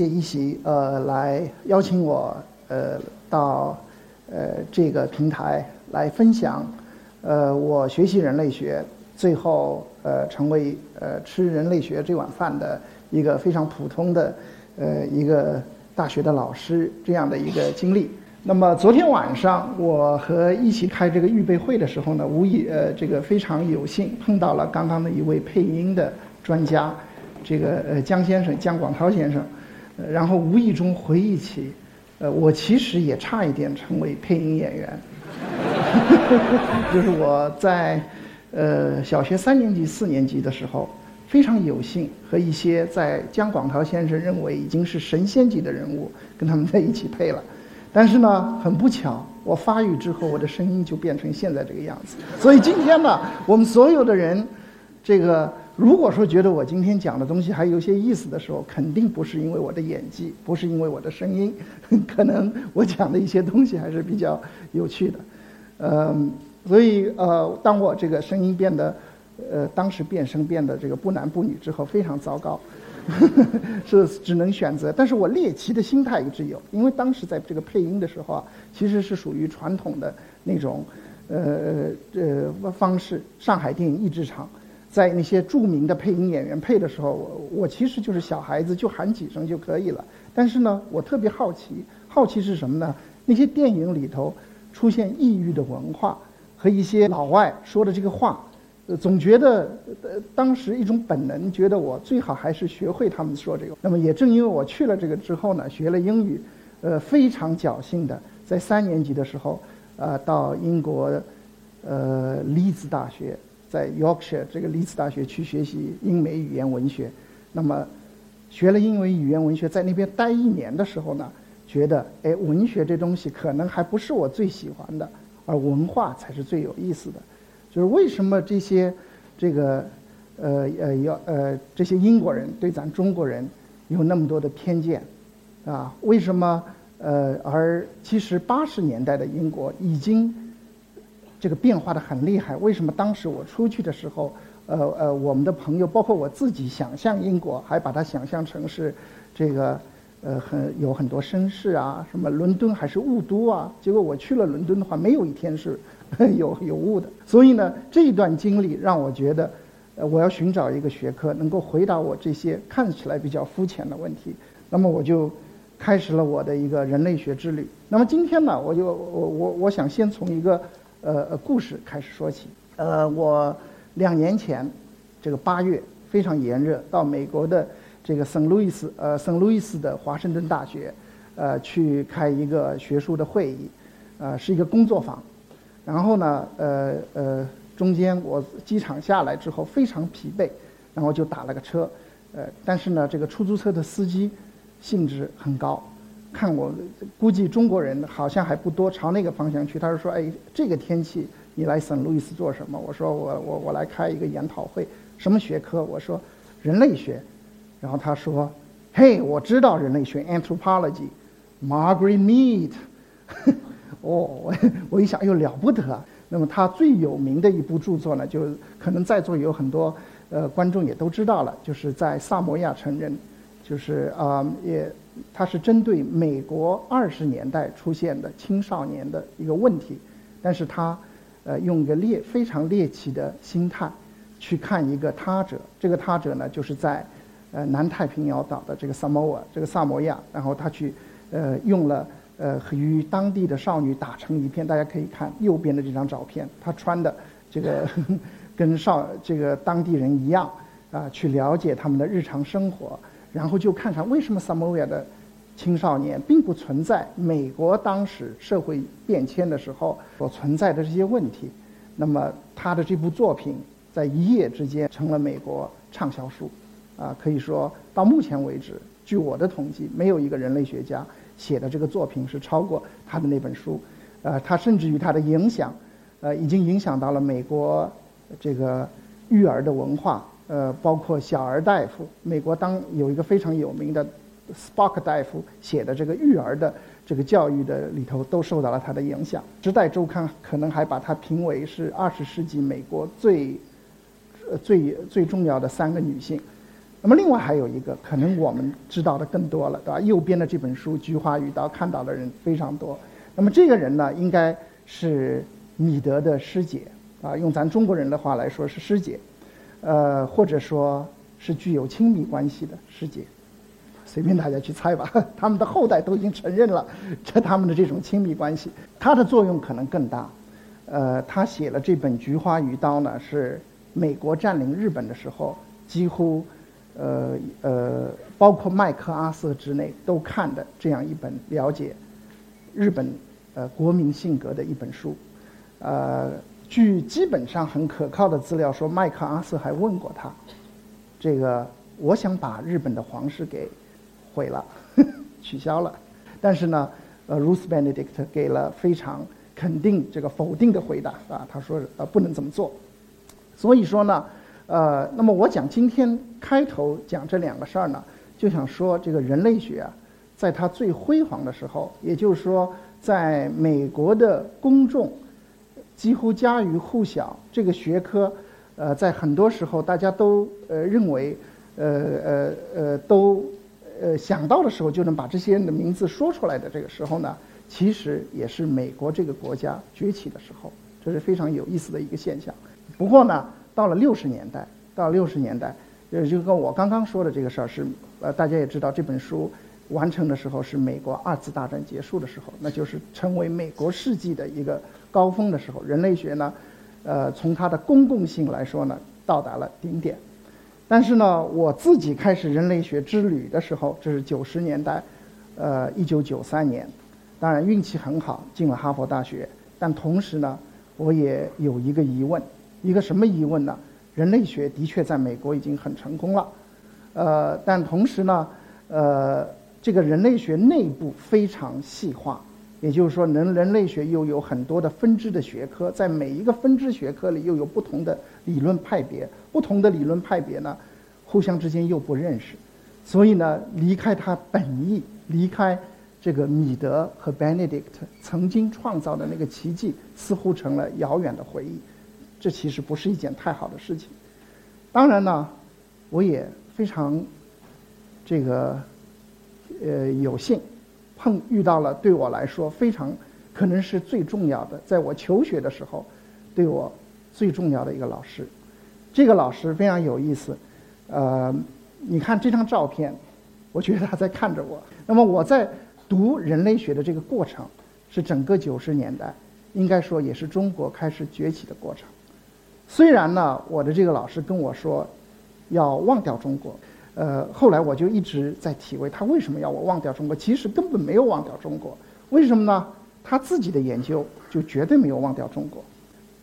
谢一席，呃，来邀请我，呃，到，呃，这个平台来分享，呃，我学习人类学，最后，呃，成为呃吃人类学这碗饭的一个非常普通的，呃，一个大学的老师这样的一个经历。那么昨天晚上我和一起开这个预备会的时候呢，无意呃，这个非常有幸碰到了刚刚的一位配音的专家。这个呃江先生江广涛先生，然后无意中回忆起，呃我其实也差一点成为配音演员，就是我在呃小学三年级四年级的时候，非常有幸和一些在江广涛先生认为已经是神仙级的人物跟他们在一起配了，但是呢很不巧，我发育之后我的声音就变成现在这个样子，所以今天呢我们所有的人，这个。如果说觉得我今天讲的东西还有些意思的时候，肯定不是因为我的演技，不是因为我的声音，可能我讲的一些东西还是比较有趣的。嗯，所以呃，当我这个声音变得，呃，当时变声变得这个不男不女之后，非常糟糕，是只能选择。但是我猎奇的心态一直有，因为当时在这个配音的时候啊，其实是属于传统的那种，呃呃方式，上海电影译制厂。在那些著名的配音演员配的时候，我我其实就是小孩子，就喊几声就可以了。但是呢，我特别好奇，好奇是什么呢？那些电影里头出现异域的文化和一些老外说的这个话，呃，总觉得呃当时一种本能，觉得我最好还是学会他们说这个。那么也正因为我去了这个之后呢，学了英语，呃，非常侥幸的在三年级的时候，呃，到英国，呃，利兹大学。在 Yorkshire 这个利兹大学去学习英美语言文学，那么学了英美语言文学，在那边待一年的时候呢，觉得哎，文学这东西可能还不是我最喜欢的，而文化才是最有意思的。就是为什么这些这个呃呃要呃这些英国人对咱中国人有那么多的偏见啊？为什么呃而其实八十年代的英国已经。这个变化的很厉害。为什么当时我出去的时候，呃呃，我们的朋友，包括我自己，想象英国，还把它想象成是这个呃很有很多绅士啊，什么伦敦还是雾都啊？结果我去了伦敦的话，没有一天是 有有雾的。所以呢，这一段经历让我觉得，我要寻找一个学科能够回答我这些看起来比较肤浅的问题。那么我就开始了我的一个人类学之旅。那么今天呢，我就我我我想先从一个。呃，故事开始说起。呃，我两年前，这个八月非常炎热，到美国的这个圣路易斯，呃，圣路易斯的华盛顿大学，呃，去开一个学术的会议，呃，是一个工作坊。然后呢，呃呃，中间我机场下来之后非常疲惫，然后就打了个车，呃，但是呢，这个出租车的司机兴致很高。看我估计中国人好像还不多，朝那个方向去。他是说：“哎，这个天气你来圣路易斯做什么？”我说：“我我我来开一个研讨会，什么学科？”我说：“人类学。”然后他说：“嘿，我知道人类学，anthropology，Margaret Mead。”哦，我我一想，又了不得。那么他最有名的一部著作呢，就可能在座有很多呃观众也都知道了，就是在萨摩亚成人，就是啊也。它是针对美国二十年代出现的青少年的一个问题，但是他，呃，用一个猎非常猎奇的心态，去看一个他者。这个他者呢，就是在，呃，南太平洋岛的这个萨摩亚，这个萨摩亚，然后他去，呃，用了，呃，与当地的少女打成一片。大家可以看右边的这张照片，他穿的这个 跟少这个当地人一样，啊，去了解他们的日常生活。然后就看看为什么萨摩亚的青少年并不存在美国当时社会变迁的时候所存在的这些问题。那么他的这部作品在一夜之间成了美国畅销书，啊，可以说到目前为止，据我的统计，没有一个人类学家写的这个作品是超过他的那本书。呃，他甚至于他的影响，呃，已经影响到了美国这个育儿的文化。呃，包括小儿大夫，美国当有一个非常有名的 Spock 大夫写的这个育儿的这个教育的里头，都受到了他的影响。时代周刊可能还把他评为是二十世纪美国最，最最重要的三个女性。那么另外还有一个，可能我们知道的更多了，对吧？右边的这本书《菊花与刀》看到的人非常多。那么这个人呢，应该是米德的师姐啊，用咱中国人的话来说是师姐，呃，或者说是具有亲密关系的师姐，随便大家去猜吧。他们的后代都已经承认了这他们的这种亲密关系，他的作用可能更大。呃，他写了这本《菊花与刀》呢，是美国占领日本的时候，几乎呃呃，包括麦克阿瑟之内都看的这样一本了解日本。呃，国民性格的一本书，呃，据基本上很可靠的资料说，麦克阿瑟还问过他，这个我想把日本的皇室给毁了，取消了，但是呢，呃，Ruth Benedict 给了非常肯定这个否定的回答啊，他说呃不能这么做，所以说呢，呃，那么我讲今天开头讲这两个事儿呢，就想说这个人类学啊，在它最辉煌的时候，也就是说。在美国的公众几乎家喻户晓，这个学科，呃，在很多时候大家都呃认为，呃呃呃都呃想到的时候就能把这些人的名字说出来的这个时候呢，其实也是美国这个国家崛起的时候，这是非常有意思的一个现象。不过呢，到了六十年代，到六十年代，呃，就跟我刚刚说的这个事儿是，呃，大家也知道这本书。完成的时候是美国二次大战结束的时候，那就是成为美国世纪的一个高峰的时候。人类学呢，呃，从它的公共性来说呢，到达了顶点。但是呢，我自己开始人类学之旅的时候，这是九十年代，呃，一九九三年。当然运气很好，进了哈佛大学。但同时呢，我也有一个疑问，一个什么疑问呢？人类学的确在美国已经很成功了，呃，但同时呢，呃。这个人类学内部非常细化，也就是说，人人类学又有很多的分支的学科，在每一个分支学科里又有不同的理论派别，不同的理论派别呢，互相之间又不认识，所以呢，离开它本意，离开这个米德和 Benedict 曾经创造的那个奇迹，似乎成了遥远的回忆，这其实不是一件太好的事情。当然呢，我也非常这个。呃，有幸碰遇到了对我来说非常可能是最重要的，在我求学的时候，对我最重要的一个老师。这个老师非常有意思，呃，你看这张照片，我觉得他在看着我。那么我在读人类学的这个过程，是整个九十年代，应该说也是中国开始崛起的过程。虽然呢，我的这个老师跟我说，要忘掉中国。呃，后来我就一直在体会他为什么要我忘掉中国，其实根本没有忘掉中国，为什么呢？他自己的研究就绝对没有忘掉中国。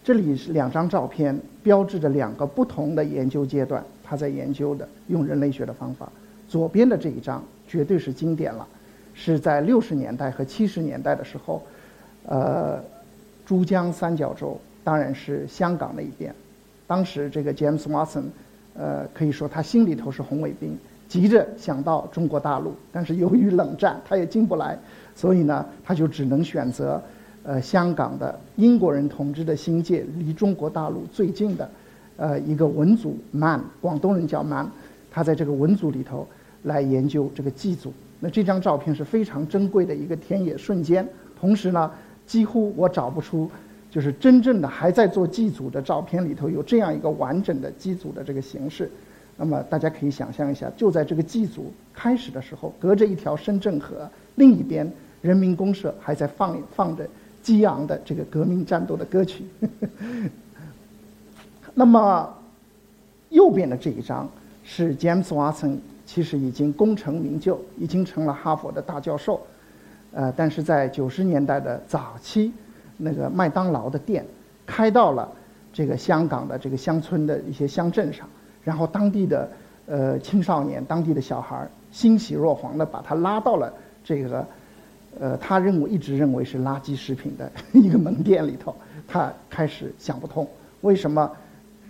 这里是两张照片，标志着两个不同的研究阶段，他在研究的用人类学的方法。左边的这一张绝对是经典了，是在六十年代和七十年代的时候，呃，珠江三角洲，当然是香港那一边，当时这个 James Watson。呃，可以说他心里头是红卫兵，急着想到中国大陆，但是由于冷战，他也进不来，所以呢，他就只能选择，呃，香港的英国人统治的新界，离中国大陆最近的，呃，一个文组 man，广东人叫 man，他在这个文组里头来研究这个祭祖。那这张照片是非常珍贵的一个田野瞬间，同时呢，几乎我找不出。就是真正的还在做祭祖的照片里头有这样一个完整的祭祖的这个形式，那么大家可以想象一下，就在这个祭祖开始的时候，隔着一条深圳河，另一边人民公社还在放放着激昂的这个革命战斗的歌曲。那么右边的这一张是 James Watson，其实已经功成名就，已经成了哈佛的大教授，呃，但是在九十年代的早期。那个麦当劳的店开到了这个香港的这个乡村的一些乡镇上，然后当地的呃青少年、当地的小孩欣喜若狂的把他拉到了这个呃 他认为一直认为是垃圾食品的一个门店里头，他开始想不通为什么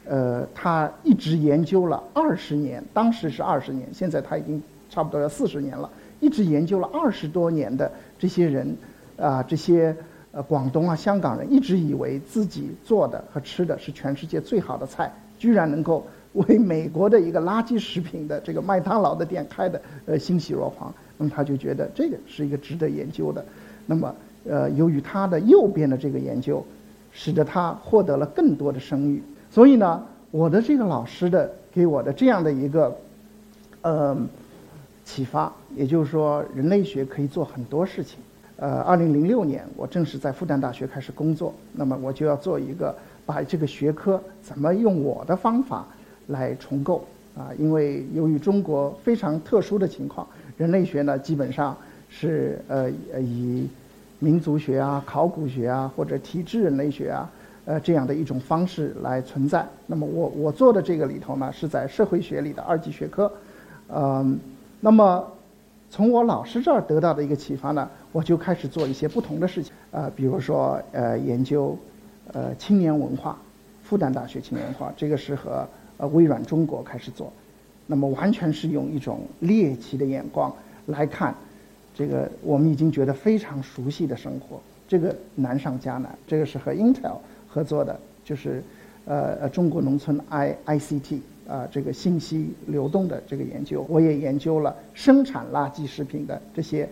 呃他一直研究了二十年，当时是二十年，现在他已经差不多要四十年了，一直研究了二十多年的这些人啊这些。广东啊，香港人一直以为自己做的和吃的是全世界最好的菜，居然能够为美国的一个垃圾食品的这个麦当劳的店开的呃欣喜若狂。那么他就觉得这个是一个值得研究的。那么呃，由于他的右边的这个研究，使得他获得了更多的声誉。所以呢，我的这个老师的给我的这样的一个呃启发，也就是说，人类学可以做很多事情。呃，二零零六年，我正式在复旦大学开始工作。那么，我就要做一个把这个学科怎么用我的方法来重构啊？因为由于中国非常特殊的情况，人类学呢基本上是呃以民族学啊、考古学啊或者体质人类学啊呃这样的一种方式来存在。那么，我我做的这个里头呢，是在社会学里的二级学科。嗯，那么从我老师这儿得到的一个启发呢？我就开始做一些不同的事情，呃，比如说呃研究，呃青年文化，复旦大学青年文化，这个是和呃微软中国开始做，那么完全是用一种猎奇的眼光来看，这个我们已经觉得非常熟悉的生活，这个难上加难，这个是和 Intel 合作的，就是呃呃中国农村 I I C T 啊这个信息流动的这个研究，我也研究了生产垃圾食品的这些。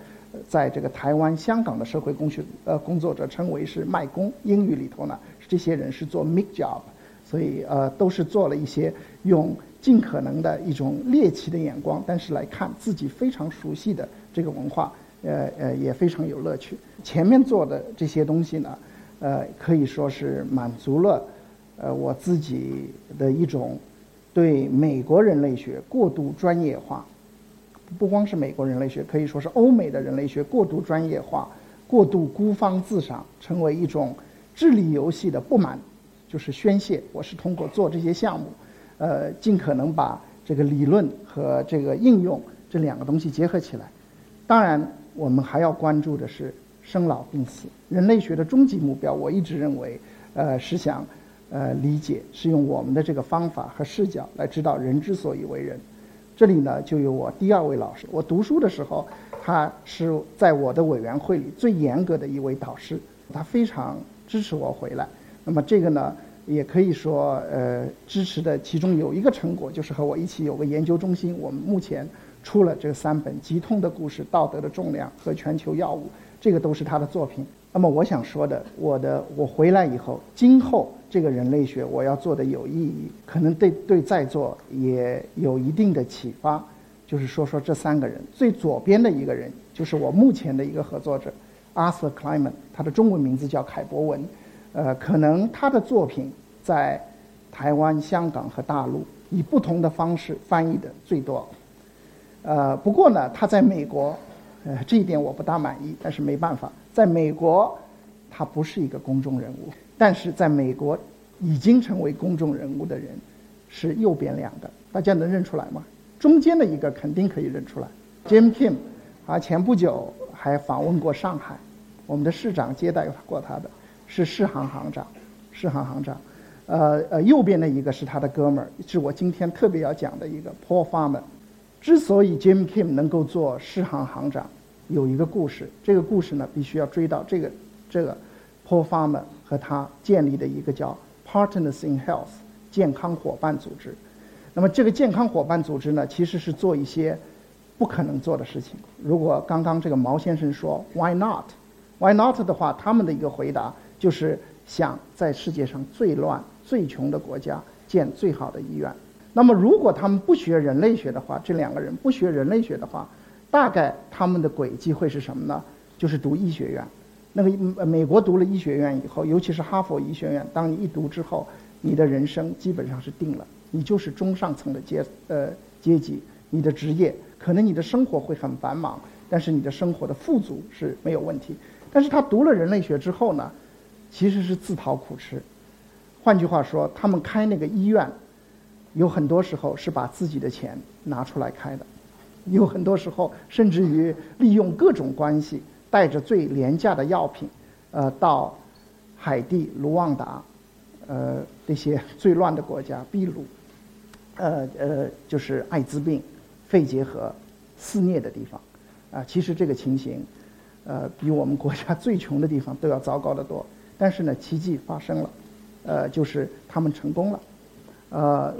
在这个台湾、香港的社会工学呃工作者称为是卖工，英语里头呢，这些人是做 make job，所以呃都是做了一些用尽可能的一种猎奇的眼光，但是来看自己非常熟悉的这个文化，呃呃也非常有乐趣。前面做的这些东西呢，呃可以说是满足了呃我自己的一种对美国人类学过度专业化。不光是美国人类学，可以说是欧美的人类学过度专业化、过度孤芳自赏，成为一种智力游戏的不满，就是宣泄。我是通过做这些项目，呃，尽可能把这个理论和这个应用这两个东西结合起来。当然，我们还要关注的是生老病死。人类学的终极目标，我一直认为，呃，是想，呃，理解，是用我们的这个方法和视角来知道人之所以为人。这里呢，就有我第二位老师。我读书的时候，他是在我的委员会里最严格的一位导师，他非常支持我回来。那么这个呢，也可以说，呃，支持的其中有一个成果，就是和我一起有个研究中心。我们目前出了这三本《疾痛的故事》《道德的重量》和《全球药物》，这个都是他的作品。那么我想说的，我的我回来以后，今后。这个人类学我要做的有意义，可能对对在座也有一定的启发。就是说说这三个人，最左边的一个人就是我目前的一个合作者，Arthur c l i m a n 他的中文名字叫凯博文。呃，可能他的作品在台湾、香港和大陆以不同的方式翻译的最多。呃，不过呢，他在美国，呃，这一点我不大满意，但是没办法，在美国，他不是一个公众人物。但是在美国，已经成为公众人物的人，是右边两个，大家能认出来吗？中间的一个肯定可以认出来，Jim Kim，啊，前不久还访问过上海，我们的市长接待过他的，是世行行长，世行行长，呃呃，右边的一个是他的哥们儿，是我今天特别要讲的一个 Paul Farmer。之所以 Jim Kim 能够做世行行长，有一个故事，这个故事呢，必须要追到这个这个 Paul Farmer。和他建立的一个叫 Partners in Health 健康伙伴组织。那么这个健康伙伴组织呢，其实是做一些不可能做的事情。如果刚刚这个毛先生说 Why not？Why not 的话，他们的一个回答就是想在世界上最乱、最穷的国家建最好的医院。那么如果他们不学人类学的话，这两个人不学人类学的话，大概他们的轨迹会是什么呢？就是读医学院。那个美国读了医学院以后，尤其是哈佛医学院，当你一读之后，你的人生基本上是定了，你就是中上层的阶呃阶级，你的职业可能你的生活会很繁忙，但是你的生活的富足是没有问题。但是他读了人类学之后呢，其实是自讨苦吃。换句话说，他们开那个医院，有很多时候是把自己的钱拿出来开的，有很多时候甚至于利用各种关系。带着最廉价的药品，呃，到海地、卢旺达，呃，这些 最乱的国家，秘鲁，呃呃，就是艾滋病、肺结核肆虐的地方，啊，其实这个情形，呃，比我们国家 最穷的地方都要糟糕得多。但是呢，奇迹发生了，呃，就是他们成功了，呃，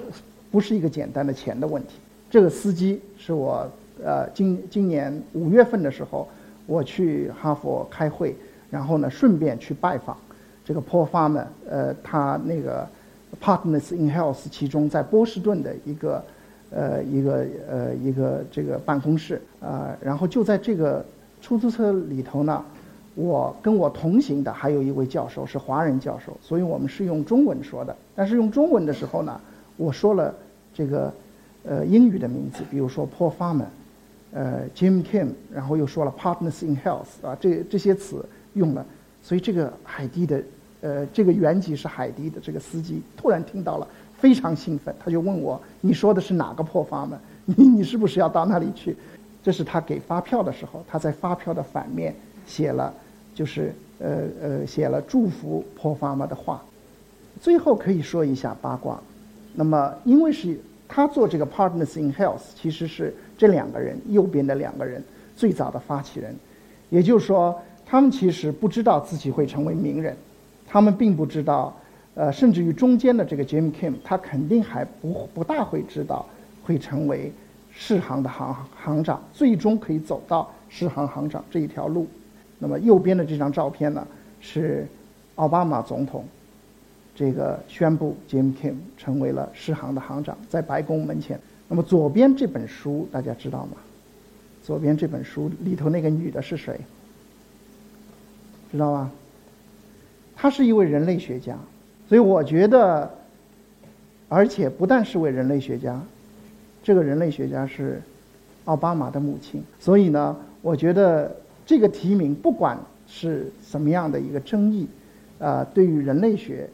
不是一个简单的钱的问题。这个司机是我呃今今年五月份的时候，我去哈佛开会，然后呢顺便去拜访这个 Paul Farmer，呃，他那个 Partners in Health 其中在波士顿的一个呃一个呃一个这个办公室啊，然后就在这个出租车里头呢。我跟我同行的还有一位教授是华人教授，所以我们是用中文说的。但是用中文的时候呢，我说了这个呃英语的名字，比如说 Paul Farmer，呃 Jim Kim，然后又说了 Partners in Health 啊，这这些词用了。所以这个海蒂的呃这个原籍是海蒂的这个司机突然听到了，非常兴奋，他就问我：“你说的是哪个 Paul Farmer？你你是不是要到那里去？”这是他给发票的时候，他在发票的反面写了。就是呃呃写了祝福破发妈的话，最后可以说一下八卦。那么因为是他做这个 Partners in Health，其实是这两个人右边的两个人最早的发起人，也就是说他们其实不知道自己会成为名人，他们并不知道，呃甚至于中间的这个 Jim Kim，他肯定还不不大会知道会成为世行的行行长，最终可以走到世行行长这一条路。那么右边的这张照片呢，是奥巴马总统这个宣布 Jim Kim 成为了世行的行长，在白宫门前。那么左边这本书大家知道吗？左边这本书里头那个女的是谁？知道吗？她是一位人类学家，所以我觉得，而且不但是位人类学家，这个人类学家是奥巴马的母亲。所以呢，我觉得。这个提名不管是什么样的一个争议，啊，对于人类学，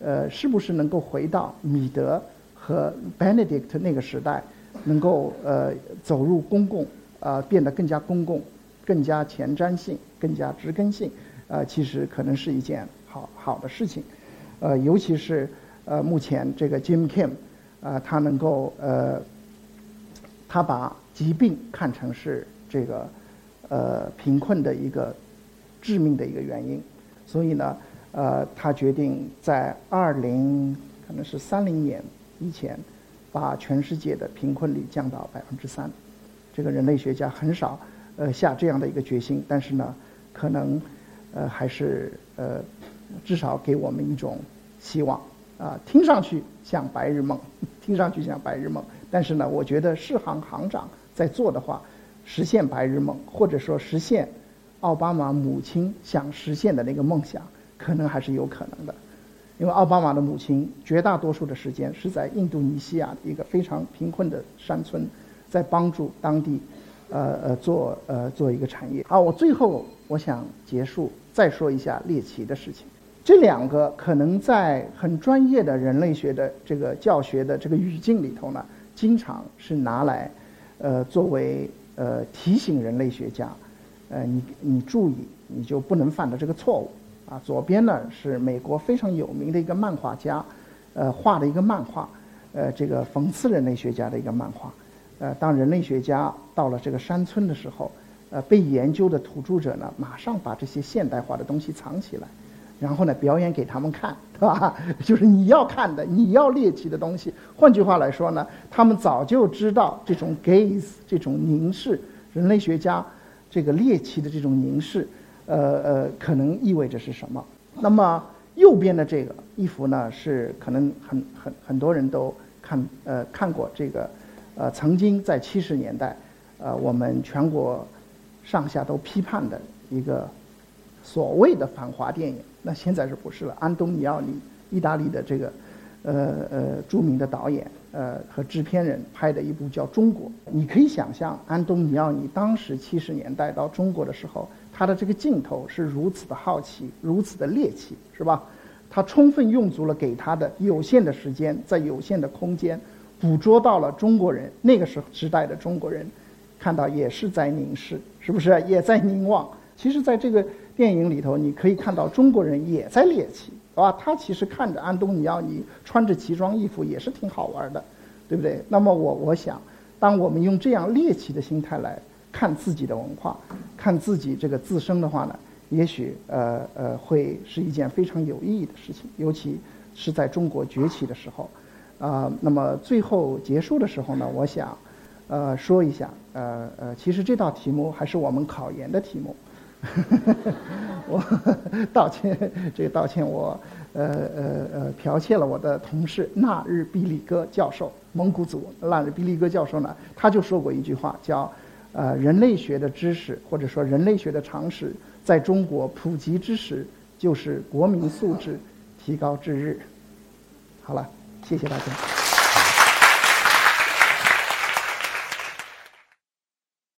呃，是不是能够回到米德和 Benedict 那个时代，能够呃走入公共，啊，变得更加公共、更加前瞻性、更加植根性，呃，其实可能是一件好好的事情，呃，尤其是呃目前这个 Jim Kim，啊，他能够呃，他把疾病看成是这个。呃，贫困的一个致命的一个原因，所以呢，呃，他决定在二零可能是三零年以前，把全世界的贫困率降到百分之三。这个人类学家很少呃下这样的一个决心，但是呢，可能呃还是呃至少给我们一种希望啊，听上去像白日梦，听上去像白日梦，但是呢，我觉得世行行长在做的话。实现白日梦，或者说实现奥巴马母亲想实现的那个梦想，可能还是有可能的。因为奥巴马的母亲绝大多数的时间是在印度尼西亚一个非常贫困的山村，在帮助当地，呃呃做呃做一个产业。好，我最后我想结束再说一下猎奇的事情。这两个可能在很专业的人类学的这个教学的这个语境里头呢，经常是拿来，呃作为。呃，提醒人类学家，呃，你你注意，你就不能犯的这个错误啊。左边呢是美国非常有名的一个漫画家，呃，画的一个漫画，呃，这个讽刺人类学家的一个漫画。呃，当人类学家到了这个山村的时候，呃，被研究的土著者呢，马上把这些现代化的东西藏起来。然后呢，表演给他们看，对吧？就是你要看的，你要猎奇的东西。换句话来说呢，他们早就知道这种 gaze 这种凝视，人类学家这个猎奇的这种凝视，呃呃，可能意味着是什么？那么右边的这个一幅呢，是可能很很很多人都看呃看过这个，呃，曾经在七十年代，呃，我们全国上下都批判的一个所谓的反华电影。那现在是不是了？安东尼奥尼，意大利的这个，呃呃著名的导演，呃和制片人拍的一部叫《中国》。你可以想象，安东尼奥尼当时七十年代到中国的时候，他的这个镜头是如此的好奇，如此的猎奇，是吧？他充分用足了给他的有限的时间，在有限的空间，捕捉到了中国人那个时时代的中国人，看到也是在凝视，是不是？也在凝望。其实，在这个。电影里头，你可以看到中国人也在猎奇，啊，他其实看着安东尼奥尼穿着奇装异服也是挺好玩的，对不对？那么我我想，当我们用这样猎奇的心态来看自己的文化，看自己这个自身的话呢，也许呃呃会是一件非常有意义的事情，尤其是在中国崛起的时候，啊，那么最后结束的时候呢，我想，呃，说一下，呃呃，其实这道题目还是我们考研的题目。我道歉，这个道歉，我呃呃呃剽窃了我的同事纳日比利戈教授，蒙古族纳日比利戈教授呢，他就说过一句话，叫呃人类学的知识或者说人类学的常识，在中国普及之时，就是国民素质提高之日。好了，谢谢大家。